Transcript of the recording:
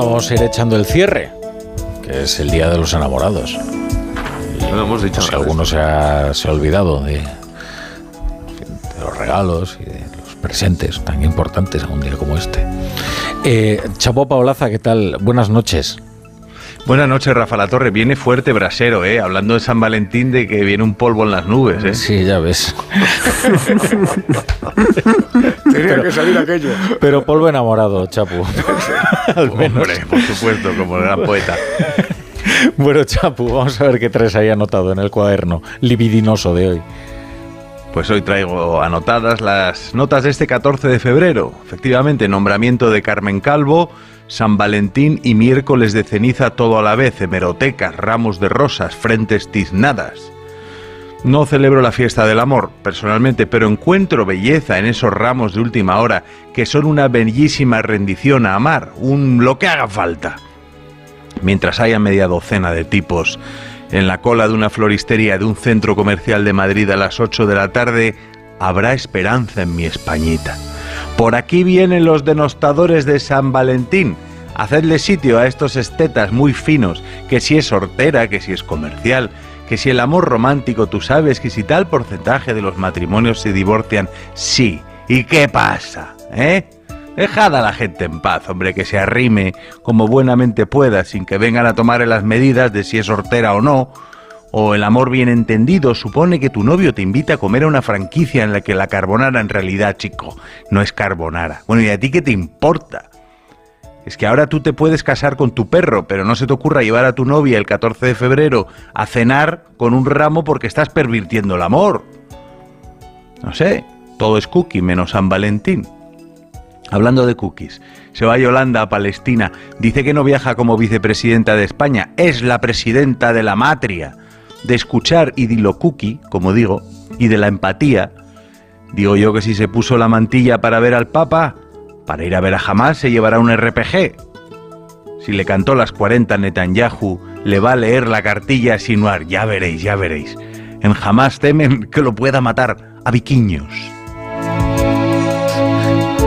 Bueno, vamos a ir echando el cierre, que es el Día de los Enamorados. No hemos dicho alguno se ha, se ha olvidado de, de los regalos y de los presentes tan importantes a un día como este. Eh, Chapo Paolaza, ¿qué tal? Buenas noches. Buenas noches, Rafa La Torre. Viene fuerte brasero, ¿eh? Hablando de San Valentín, de que viene un polvo en las nubes, ¿eh? Sí, ya ves. Tenía que salir aquello. Pero polvo enamorado, Chapu. Al menos. Hombre, por supuesto, como el gran poeta. Bueno, Chapu, vamos a ver qué tres hay anotado en el cuaderno libidinoso de hoy. Pues hoy traigo anotadas las notas de este 14 de febrero. Efectivamente, nombramiento de Carmen Calvo, San Valentín y miércoles de ceniza todo a la vez, hemerotecas, ramos de rosas, frentes tiznadas. No celebro la fiesta del amor, personalmente, pero encuentro belleza en esos ramos de última hora que son una bellísima rendición a amar, un lo que haga falta. Mientras haya media docena de tipos en la cola de una floristería de un centro comercial de Madrid a las 8 de la tarde, habrá esperanza en mi Españita. Por aquí vienen los denostadores de San Valentín. Hacedle sitio a estos estetas muy finos, que si es hortera, que si es comercial, que si el amor romántico, tú sabes que si tal porcentaje de los matrimonios se divorcian, sí. ¿Y qué pasa? ¿Eh? Dejad a la gente en paz, hombre, que se arrime como buenamente pueda, sin que vengan a tomar las medidas de si es hortera o no. O el amor bien entendido supone que tu novio te invita a comer a una franquicia en la que la carbonara en realidad, chico, no es carbonara. Bueno, ¿y a ti qué te importa? Es que ahora tú te puedes casar con tu perro, pero no se te ocurra llevar a tu novia el 14 de febrero a cenar con un ramo porque estás pervirtiendo el amor. No sé, todo es cookie menos San Valentín. Hablando de cookies, se va Yolanda a Palestina, dice que no viaja como vicepresidenta de España, es la presidenta de la matria, de escuchar y de cookie, como digo, y de la empatía. Digo yo que si se puso la mantilla para ver al Papa, para ir a ver a Hamas se llevará un RPG. Si le cantó las 40 a Netanyahu, le va a leer la cartilla a Sinuar, ya veréis, ya veréis. En Hamas temen que lo pueda matar a viquiños.